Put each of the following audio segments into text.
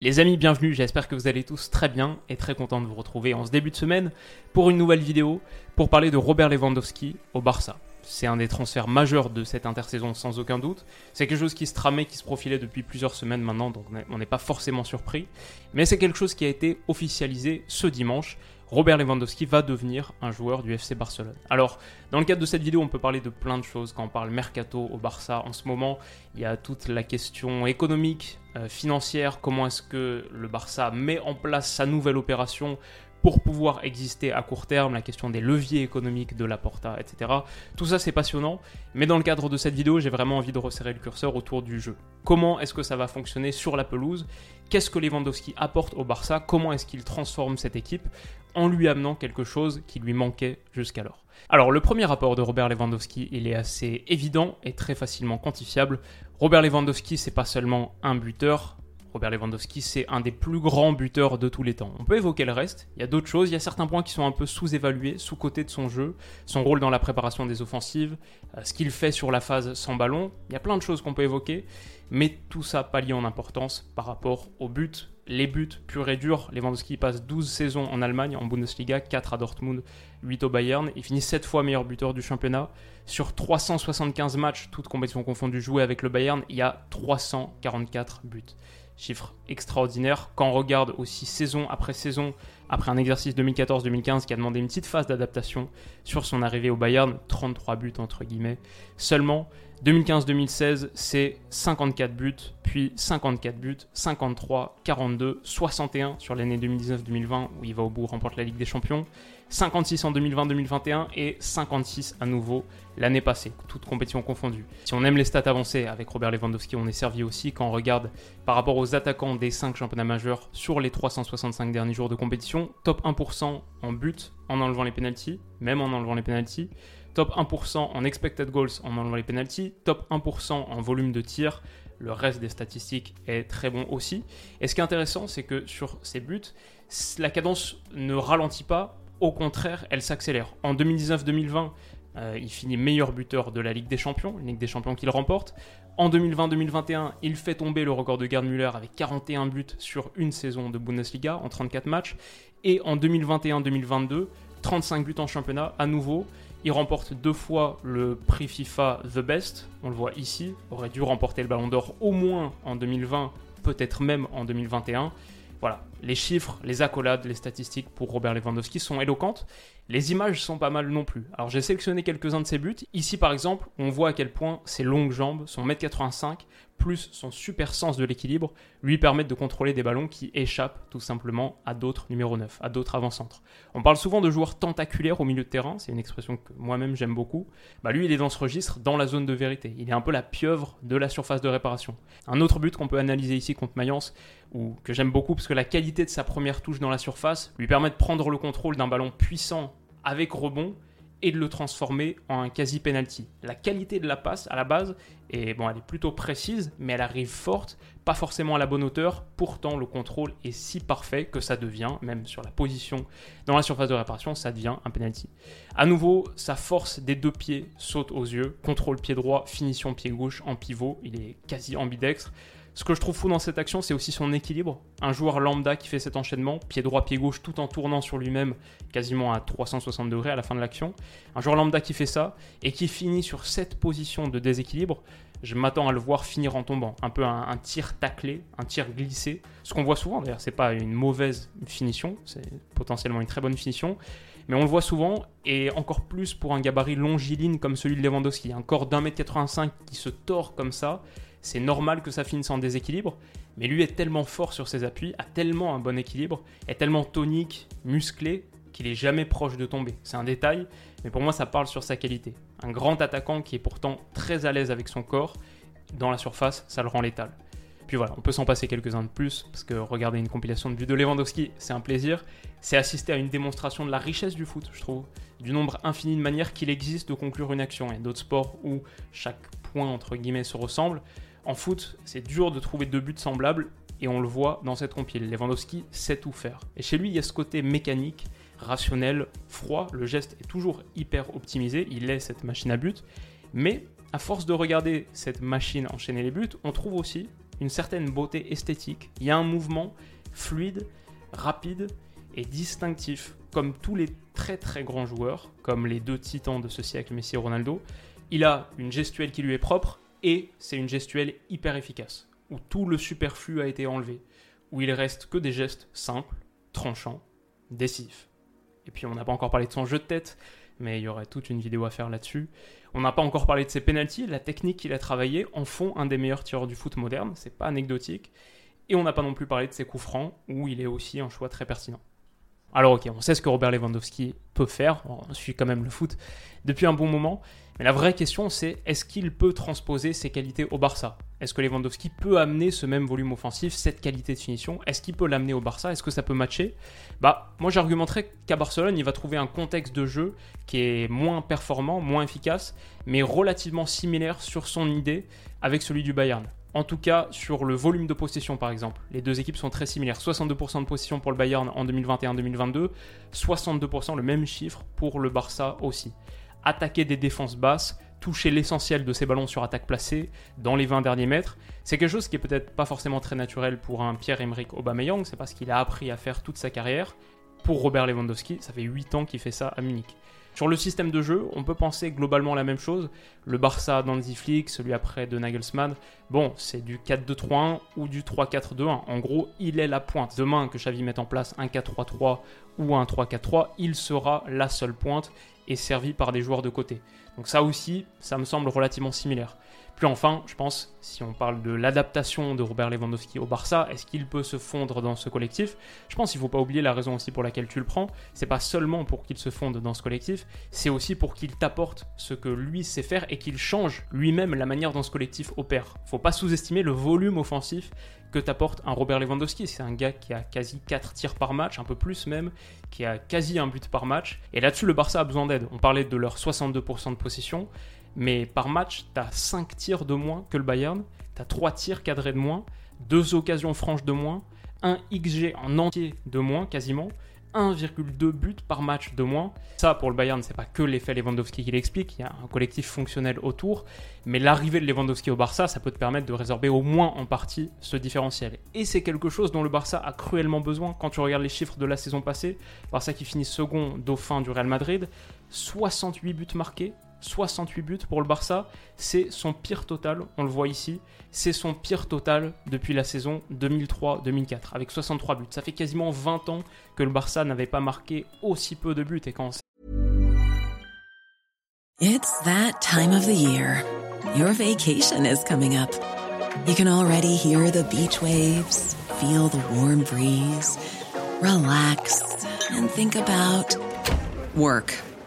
Les amis, bienvenue, j'espère que vous allez tous très bien et très content de vous retrouver en ce début de semaine pour une nouvelle vidéo pour parler de Robert Lewandowski au Barça. C'est un des transferts majeurs de cette intersaison sans aucun doute. C'est quelque chose qui se tramait, qui se profilait depuis plusieurs semaines maintenant, donc on n'est pas forcément surpris. Mais c'est quelque chose qui a été officialisé ce dimanche Robert Lewandowski va devenir un joueur du FC Barcelone. Alors, dans le cadre de cette vidéo, on peut parler de plein de choses. Quand on parle mercato au Barça, en ce moment, il y a toute la question économique, euh, financière, comment est-ce que le Barça met en place sa nouvelle opération pour pouvoir exister à court terme, la question des leviers économiques de la Porta, etc. Tout ça c'est passionnant, mais dans le cadre de cette vidéo, j'ai vraiment envie de resserrer le curseur autour du jeu. Comment est-ce que ça va fonctionner sur la pelouse? Qu'est-ce que Lewandowski apporte au Barça? Comment est-ce qu'il transforme cette équipe? En lui amenant quelque chose qui lui manquait jusqu'alors alors le premier rapport de Robert Lewandowski, il est assez évident et très facilement quantifiable. Robert Lewandowski, c'est pas seulement un buteur, Robert Lewandowski, c'est un des plus grands buteurs de tous les temps. On peut évoquer le reste, il y a d'autres choses, il y a certains points qui sont un peu sous-évalués, sous-cotés de son jeu, son rôle dans la préparation des offensives, euh, ce qu'il fait sur la phase sans ballon, il y a plein de choses qu'on peut évoquer, mais tout ça pas lié en importance par rapport au but. Les buts purs et durs, Lewandowski passe 12 saisons en Allemagne, en Bundesliga, 4 à Dortmund, 8 au Bayern, il finit 7 fois meilleur buteur du championnat. Sur 375 matchs, toutes compétitions confondues jouées avec le Bayern, il y a 344 buts. Chiffre extraordinaire. Quand on regarde aussi saison après saison, après un exercice 2014-2015 qui a demandé une petite phase d'adaptation sur son arrivée au Bayern, 33 buts entre guillemets seulement. 2015-2016, c'est 54 buts, puis 54 buts, 53, 42, 61 sur l'année 2019-2020 où il va au bout, remporte la Ligue des Champions, 56 en 2020-2021 et 56 à nouveau l'année passée, toutes compétitions confondues. Si on aime les stats avancées avec Robert Lewandowski, on est servi aussi quand on regarde par rapport aux attaquants des 5 championnats majeurs sur les 365 derniers jours de compétition, top 1% en but en enlevant les pénalties, même en enlevant les pénalties, top 1% en expected goals en enlevant les penalties, top 1% en volume de tir. Le reste des statistiques est très bon aussi. Et ce qui est intéressant, c'est que sur ces buts, la cadence ne ralentit pas, au contraire, elle s'accélère. En 2019-2020, euh, il finit meilleur buteur de la Ligue des Champions, la Ligue des Champions qu'il remporte. En 2020-2021, il fait tomber le record de Gerd Müller avec 41 buts sur une saison de Bundesliga en 34 matchs. Et en 2021-2022, 35 buts en championnat à nouveau. Il remporte deux fois le prix FIFA The Best, on le voit ici, aurait dû remporter le Ballon d'Or au moins en 2020, peut-être même en 2021. Voilà, les chiffres, les accolades, les statistiques pour Robert Lewandowski sont éloquentes. Les images sont pas mal non plus. Alors j'ai sélectionné quelques-uns de ses buts. Ici par exemple, on voit à quel point ses longues jambes, son 1m85, plus son super sens de l'équilibre, lui permettent de contrôler des ballons qui échappent tout simplement à d'autres numéro 9, à d'autres avant-centres. On parle souvent de joueurs tentaculaires au milieu de terrain, c'est une expression que moi-même j'aime beaucoup. Bah lui, il est dans ce registre, dans la zone de vérité. Il est un peu la pieuvre de la surface de réparation. Un autre but qu'on peut analyser ici contre Mayence, ou que j'aime beaucoup parce que la qualité de sa première touche dans la surface lui permet de prendre le contrôle d'un ballon puissant avec rebond et de le transformer en un quasi penalty. La qualité de la passe à la base est bon, elle est plutôt précise, mais elle arrive forte, pas forcément à la bonne hauteur. Pourtant, le contrôle est si parfait que ça devient, même sur la position dans la surface de réparation, ça devient un penalty. À nouveau, sa force des deux pieds saute aux yeux. Contrôle pied droit, finition pied gauche en pivot. Il est quasi ambidextre. Ce que je trouve fou dans cette action, c'est aussi son équilibre. Un joueur lambda qui fait cet enchaînement, pied droit, pied gauche, tout en tournant sur lui-même quasiment à 360 degrés à la fin de l'action. Un joueur lambda qui fait ça et qui finit sur cette position de déséquilibre, je m'attends à le voir finir en tombant. Un peu un, tir taclé, un tir glissé. Ce qu'on voit souvent, d'ailleurs, c'est pas une mauvaise finition, c'est potentiellement une très bonne finition. Mais on le voit souvent, et encore plus pour un gabarit longiligne comme celui de Lewandowski. Un corps d'un mètre 85 qui se tord comme ça, c'est normal que ça finisse en déséquilibre, mais lui est tellement fort sur ses appuis, a tellement un bon équilibre, est tellement tonique, musclé, qu'il est jamais proche de tomber. C'est un détail, mais pour moi ça parle sur sa qualité. Un grand attaquant qui est pourtant très à l'aise avec son corps, dans la surface, ça le rend létal. Puis voilà, on peut s'en passer quelques-uns de plus, parce que regarder une compilation de vues de Lewandowski, c'est un plaisir. C'est assister à une démonstration de la richesse du foot, je trouve, du nombre infini de manières qu'il existe de conclure une action. Et d'autres sports où chaque point, entre guillemets, se ressemble. En foot, c'est dur de trouver deux buts semblables, et on le voit dans cette compile. Lewandowski sait tout faire. Et chez lui, il y a ce côté mécanique, rationnel, froid. Le geste est toujours hyper optimisé, il est cette machine à but. Mais à force de regarder cette machine enchaîner les buts, on trouve aussi une certaine beauté esthétique. Il y a un mouvement fluide, rapide et distinctif, comme tous les très très grands joueurs, comme les deux titans de ce siècle, Messi et Ronaldo. Il a une gestuelle qui lui est propre et c'est une gestuelle hyper efficace, où tout le superflu a été enlevé, où il reste que des gestes simples, tranchants, décisifs. Et puis on n'a pas encore parlé de son jeu de tête, mais il y aurait toute une vidéo à faire là-dessus. On n'a pas encore parlé de ses pénalties, la technique qu'il a travaillé en font un des meilleurs tireurs du foot moderne, c'est pas anecdotique. Et on n'a pas non plus parlé de ses coups francs, où il est aussi un choix très pertinent. Alors ok, on sait ce que Robert Lewandowski peut faire, on suit quand même le foot depuis un bon moment, mais la vraie question c'est est-ce qu'il peut transposer ses qualités au Barça? Est-ce que Lewandowski peut amener ce même volume offensif, cette qualité de finition? Est-ce qu'il peut l'amener au Barça? Est-ce que ça peut matcher? Bah moi j'argumenterais qu'à Barcelone il va trouver un contexte de jeu qui est moins performant, moins efficace, mais relativement similaire sur son idée avec celui du Bayern. En tout cas, sur le volume de possession, par exemple, les deux équipes sont très similaires. 62% de possession pour le Bayern en 2021-2022, 62%, le même chiffre pour le Barça aussi. Attaquer des défenses basses, toucher l'essentiel de ses ballons sur attaque placée dans les 20 derniers mètres, c'est quelque chose qui est peut-être pas forcément très naturel pour un Pierre-Emerick Aubameyang, c'est parce qu'il a appris à faire toute sa carrière. Pour Robert Lewandowski, ça fait 8 ans qu'il fait ça à Munich. Sur le système de jeu, on peut penser globalement la même chose. Le Barça d'Anzi Flick, celui après de Nagelsmann, bon, c'est du 4-2-3-1 ou du 3-4-2-1. En gros, il est la pointe. Demain que Xavi mette en place un 4-3-3 ou un 3-4-3, il sera la seule pointe et servi par des joueurs de côté. Donc ça aussi, ça me semble relativement similaire. Puis enfin, je pense, si on parle de l'adaptation de Robert Lewandowski au Barça, est-ce qu'il peut se fondre dans ce collectif? Je pense qu'il ne faut pas oublier la raison aussi pour laquelle tu le prends. C'est pas seulement pour qu'il se fonde dans ce collectif, c'est aussi pour qu'il t'apporte ce que lui sait faire et qu'il change lui-même la manière dont ce collectif opère. Faut pas sous-estimer le volume offensif que t'apporte un Robert Lewandowski. C'est un gars qui a quasi 4 tirs par match, un peu plus même, qui a quasi un but par match. Et là-dessus, le Barça a besoin d'aide. On parlait de leur 62% de possession mais par match, tu as 5 tirs de moins que le Bayern, tu as 3 tirs cadrés de moins, 2 occasions franches de moins, 1 XG en entier de moins quasiment, 1,2 buts par match de moins. Ça, pour le Bayern, c'est pas que l'effet Lewandowski qui l'explique, il y a un collectif fonctionnel autour, mais l'arrivée de Lewandowski au Barça, ça peut te permettre de résorber au moins en partie ce différentiel. Et c'est quelque chose dont le Barça a cruellement besoin. Quand tu regardes les chiffres de la saison passée, Barça qui finit second dauphin du Real Madrid, 68 buts marqués, 68 buts pour le Barça, c'est son pire total, on le voit ici, c'est son pire total depuis la saison 2003-2004, avec 63 buts. Ça fait quasiment 20 ans que le Barça n'avait pas marqué aussi peu de buts et quand It's that time of the year. Your vacation is coming up. You can already hear the beach waves, feel the warm breeze, relax and think about work.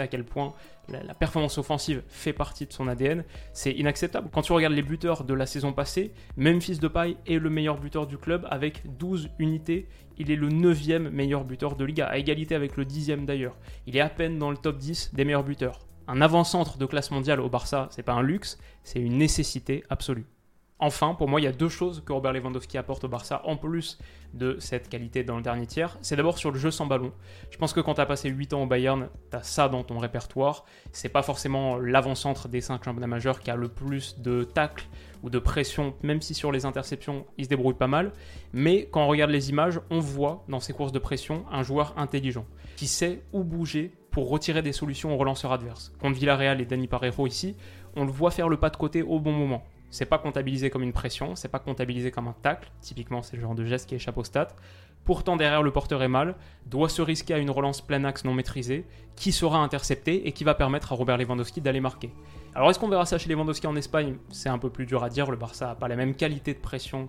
à quel point la, performance offensive fait partie de son ADN, c'est inacceptable. Quand tu regardes les buteurs de la saison passée, Memphis Depay est le meilleur buteur du club avec 12 unités. Il est le 9e meilleur buteur de Liga, à égalité avec le 10e d'ailleurs. Il est à peine dans le top 10 des meilleurs buteurs. Un avant-centre de classe mondiale au Barça, c'est pas un luxe, c'est une nécessité absolue. Enfin, pour moi, il y a deux choses que Robert Lewandowski apporte au Barça en plus de cette qualité dans le dernier tiers. C'est d'abord sur le jeu sans ballon. Je pense que quand tu as passé 8 ans au Bayern, tu as ça dans ton répertoire. C'est pas forcément l'avant-centre des 5 championnats majeurs qui a le plus de tacles ou de pression, même si sur les interceptions, il se débrouille pas mal. Mais quand on regarde les images, on voit dans ses courses de pression un joueur intelligent qui sait où bouger pour retirer des solutions aux relanceurs adverses. Contre Villarreal et Dani Parejo ici, on le voit faire le pas de côté au bon moment. C'est pas comptabilisé comme une pression, c'est pas comptabilisé comme un tacle. Typiquement, c'est le genre de geste qui échappe au stat. Pourtant, derrière, le porteur est mal, doit se risquer à une relance plein axe non maîtrisée, qui sera interceptée et qui va permettre à Robert Lewandowski d'aller marquer. Alors est-ce qu'on verra ça chez Lewandowski en Espagne? C'est un peu plus dur à dire, le Barça n'a pas la même qualité de pression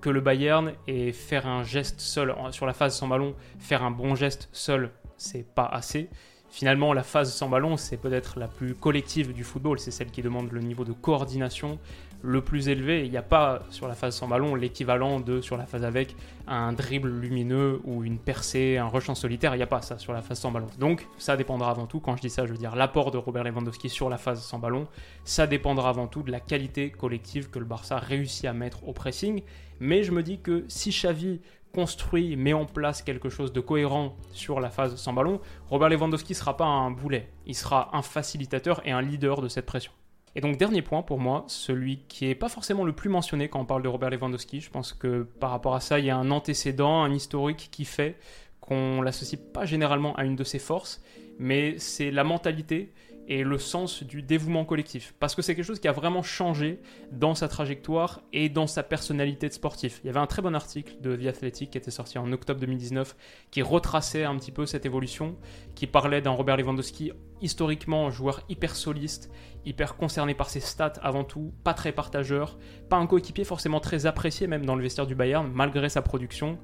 que le Bayern et faire un geste seul sur la phase sans ballon, faire un bon geste seul, c'est pas assez. Finalement, la phase sans ballon, c'est peut-être la plus collective du football, c'est celle qui demande le niveau de coordination le plus élevé. Il n'y a pas sur la phase sans ballon l'équivalent de sur la phase avec un dribble lumineux ou une percée, un rush en solitaire. Il n'y a pas ça sur la phase sans ballon. Donc ça dépendra avant tout, quand je dis ça, je veux dire l'apport de Robert Lewandowski sur la phase sans ballon. Ça dépendra avant tout de la qualité collective que le Barça réussit à mettre au pressing. Mais je me dis que si Xavi construit, met en place quelque chose de cohérent sur la phase sans ballon, Robert Lewandowski ne sera pas un boulet, il sera un facilitateur et un leader de cette pression. Et donc dernier point pour moi, celui qui n'est pas forcément le plus mentionné quand on parle de Robert Lewandowski, je pense que par rapport à ça, il y a un antécédent, un historique qui fait qu'on l'associe pas généralement à une de ses forces, mais c'est la mentalité et le sens du dévouement collectif. Parce que c'est quelque chose qui a vraiment changé dans sa trajectoire et dans sa personnalité de sportif. Il y avait un très bon article de The Athletic qui était sorti en octobre 2019 qui retraçait un petit peu cette évolution, qui parlait d'un Robert Lewandowski historiquement joueur hyper soliste, hyper concerné par ses stats avant tout, pas très partageur, pas un coéquipier forcément très apprécié même dans le vestiaire du Bayern malgré sa production.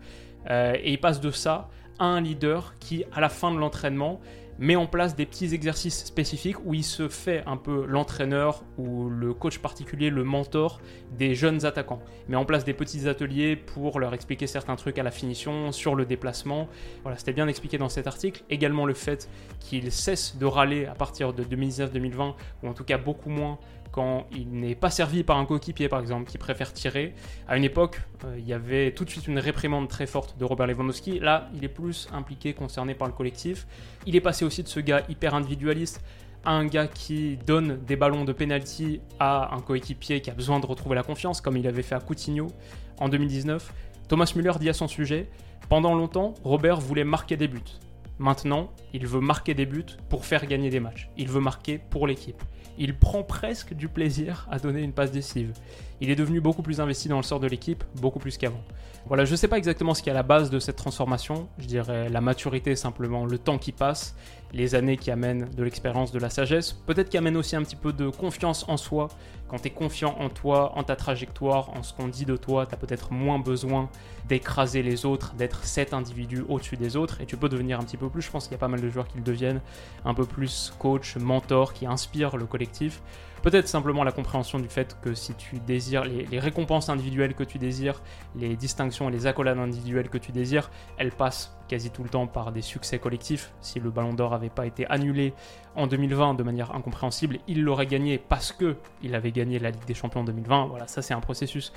Euh, et il passe de ça à un leader qui, à la fin de l'entraînement, met en place des petits exercices spécifiques où il se fait un peu l'entraîneur ou le coach particulier, le mentor des jeunes attaquants. Il met en place des petits ateliers pour leur expliquer certains trucs à la finition, sur le déplacement. Voilà, c'était bien expliqué dans cet article. Également le fait qu'il cesse de râler à partir de 2019-2020, ou en tout cas beaucoup moins quand il n'est pas servi par un coéquipier, par exemple, qui préfère tirer. À une époque, euh, il y avait tout de suite une réprimande très forte de Robert Lewandowski. Là, il est plus impliqué, concerné par le collectif. Il est passé aussi de ce gars hyper individualiste à un gars qui donne des ballons de penalty à un coéquipier qui a besoin de retrouver la confiance, comme il avait fait à Coutinho en 2019. Thomas Müller dit à son sujet Pendant longtemps, Robert voulait marquer des buts. Maintenant, il veut marquer des buts pour faire gagner des matchs. Il veut marquer pour l'équipe il prend presque du plaisir à donner une passe décisive. Il est devenu beaucoup plus investi dans le sort de l'équipe, beaucoup plus qu'avant. Voilà, je ne sais pas exactement ce qui est à la base de cette transformation. Je dirais la maturité simplement, le temps qui passe, les années qui amènent de l'expérience, de la sagesse. Peut-être qui amènent aussi un petit peu de confiance en soi. Quand tu es confiant en toi, en ta trajectoire, en ce qu'on dit de toi, tu as peut-être moins besoin d'écraser les autres, d'être cet individu au-dessus des autres. Et tu peux devenir un petit peu plus, je pense qu'il y a pas mal de joueurs qui le deviennent, un peu plus coach, mentor, qui inspire le collectif. Peut-être simplement la compréhension du fait que si tu désires les, récompenses individuelles que tu désires, les distinctions et les accolades individuelles que tu désires, elles passent quasi tout le temps par des succès collectifs. Si le Ballon d'Or n'avait pas été annulé en 2020 de manière incompréhensible, il l'aurait gagné parce que il avait gagné la Ligue des Champions en 2020. Voilà, ça c'est un processus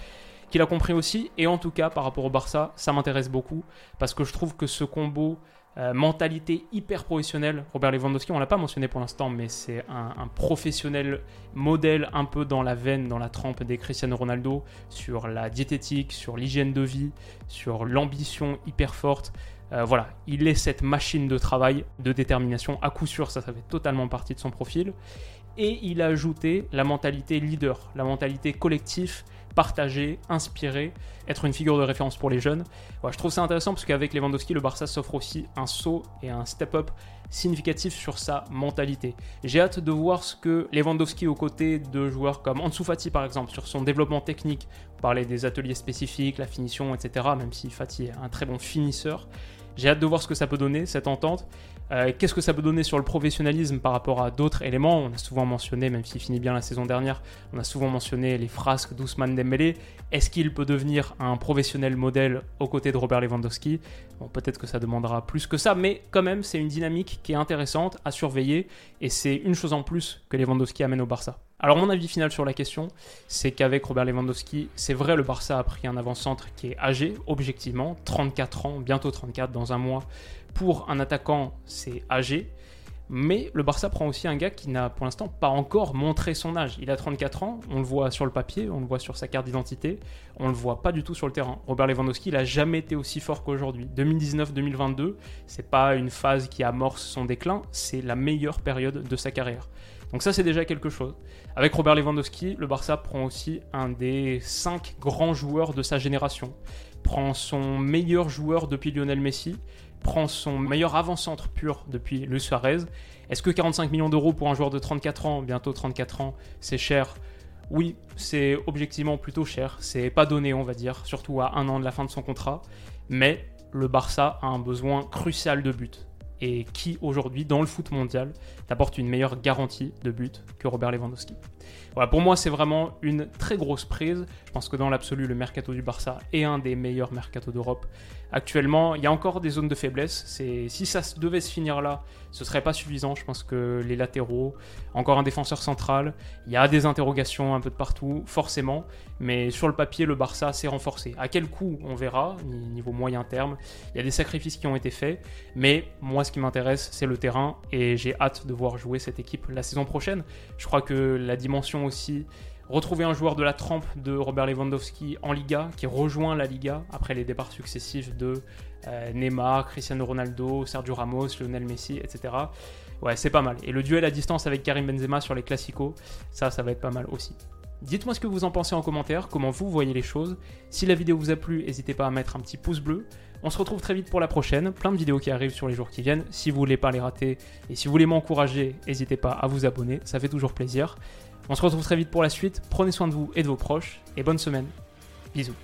qu'il a compris aussi. Et en tout cas, par rapport au Barça, ça m'intéresse beaucoup parce que je trouve que ce combo euh, mentalité hyper professionnelle. Robert Lewandowski, on l'a pas mentionné pour l'instant, mais c'est un, professionnel modèle un peu dans la veine, dans la trempe des Cristiano Ronaldo, sur la diététique, sur l'hygiène de vie, sur l'ambition hyper forte. Euh, voilà, il est cette machine de travail, de détermination. À coup sûr, ça, ça fait totalement partie de son profil. Et il a ajouté la mentalité leader, la mentalité collective partager, inspirer, être une figure de référence pour les jeunes. je trouve ça intéressant parce qu'avec Lewandowski, le Barça s'offre aussi un saut et un step-up significatif sur sa mentalité. J'ai hâte de voir ce que Lewandowski, aux côtés de joueurs comme Ansu Fati par exemple, sur son développement technique, parler des ateliers spécifiques, la finition, etc., même si Fati est un très bon finisseur, j'ai hâte de voir ce que ça peut donner, cette entente. Euh, qu'est-ce que ça peut donner sur le professionnalisme par rapport à d'autres éléments? On a souvent mentionné, même s'il finit bien la saison dernière, on a souvent mentionné les frasques d'Ousmane Dembélé. Est-ce qu'il peut devenir un professionnel modèle aux côtés de Robert Lewandowski? Peut-être que ça demandera plus que ça, mais quand même, c'est une dynamique qui est intéressante à surveiller et c'est une chose en plus que Lewandowski amène au Barça. Alors mon avis final sur la question, c'est qu'avec Robert Lewandowski, c'est vrai le Barça a pris un avant-centre qui est âgé, objectivement, 34 ans, bientôt 34 dans un mois. Pour un attaquant, c'est âgé. Mais le Barça prend aussi un gars qui n'a pour l'instant pas encore montré son âge. Il a 34 ans, on le voit sur le papier, on le voit sur sa carte d'identité, on le voit pas du tout sur le terrain. Robert Lewandowski, il a jamais été aussi fort qu'aujourd'hui. 2019-2022, c'est pas une phase qui amorce son déclin, c'est la meilleure période de sa carrière. Donc ça c'est déjà quelque chose. Avec Robert Lewandowski, le Barça prend aussi un des cinq grands joueurs de sa génération. prend son meilleur joueur depuis Lionel Messi, prend son meilleur avant-centre pur depuis Luis Suarez. Est-ce que 45 millions d'euros pour un joueur de 34 ans, bientôt 34 ans, c'est cher? Oui, c'est objectivement plutôt cher. C'est pas donné, on va dire, surtout à un an de la fin de son contrat. Mais le Barça a un besoin crucial de but. Et qui aujourd'hui, dans le foot mondial, t'apporte une meilleure garantie de but que Robert Lewandowski pour moi, c'est vraiment une très grosse prise. Je pense que dans l'absolu, le mercato du Barça est un des meilleurs mercatos d'Europe. Actuellement, il y a encore des zones de faiblesse. Si ça devait se finir là, ce serait pas suffisant. Je pense que les latéraux, encore un défenseur central, il y a des interrogations un peu de partout, forcément. Mais sur le papier, le Barça s'est renforcé. À quel coût, on verra, niveau moyen terme. Il y a des sacrifices qui ont été faits. Mais moi, ce qui m'intéresse, c'est le terrain. Et j'ai hâte de voir jouer cette équipe la saison prochaine. Je crois que la dimension aussi retrouver un joueur de la trempe de Robert Lewandowski en Liga, qui rejoint la Liga après les départs successifs de euh, Neymar, Cristiano Ronaldo, Sergio Ramos, Lionel Messi, etc. Ouais, c'est pas mal. Et le duel à distance avec Karim Benzema sur les classicos, ça, ça va être pas mal aussi. Dites-moi ce que vous en pensez en commentaire, comment vous voyez les choses. Si la vidéo vous a plu, n'hésitez pas à mettre un petit pouce bleu. On se retrouve très vite pour la prochaine. Plein de vidéos qui arrivent sur les jours qui viennent. Si vous voulez pas les rater et si vous voulez m'encourager, n'hésitez pas à vous abonner. Ça fait toujours plaisir. On se retrouve très vite pour la suite. Prenez soin de vous et de vos proches et bonne semaine. Bisous.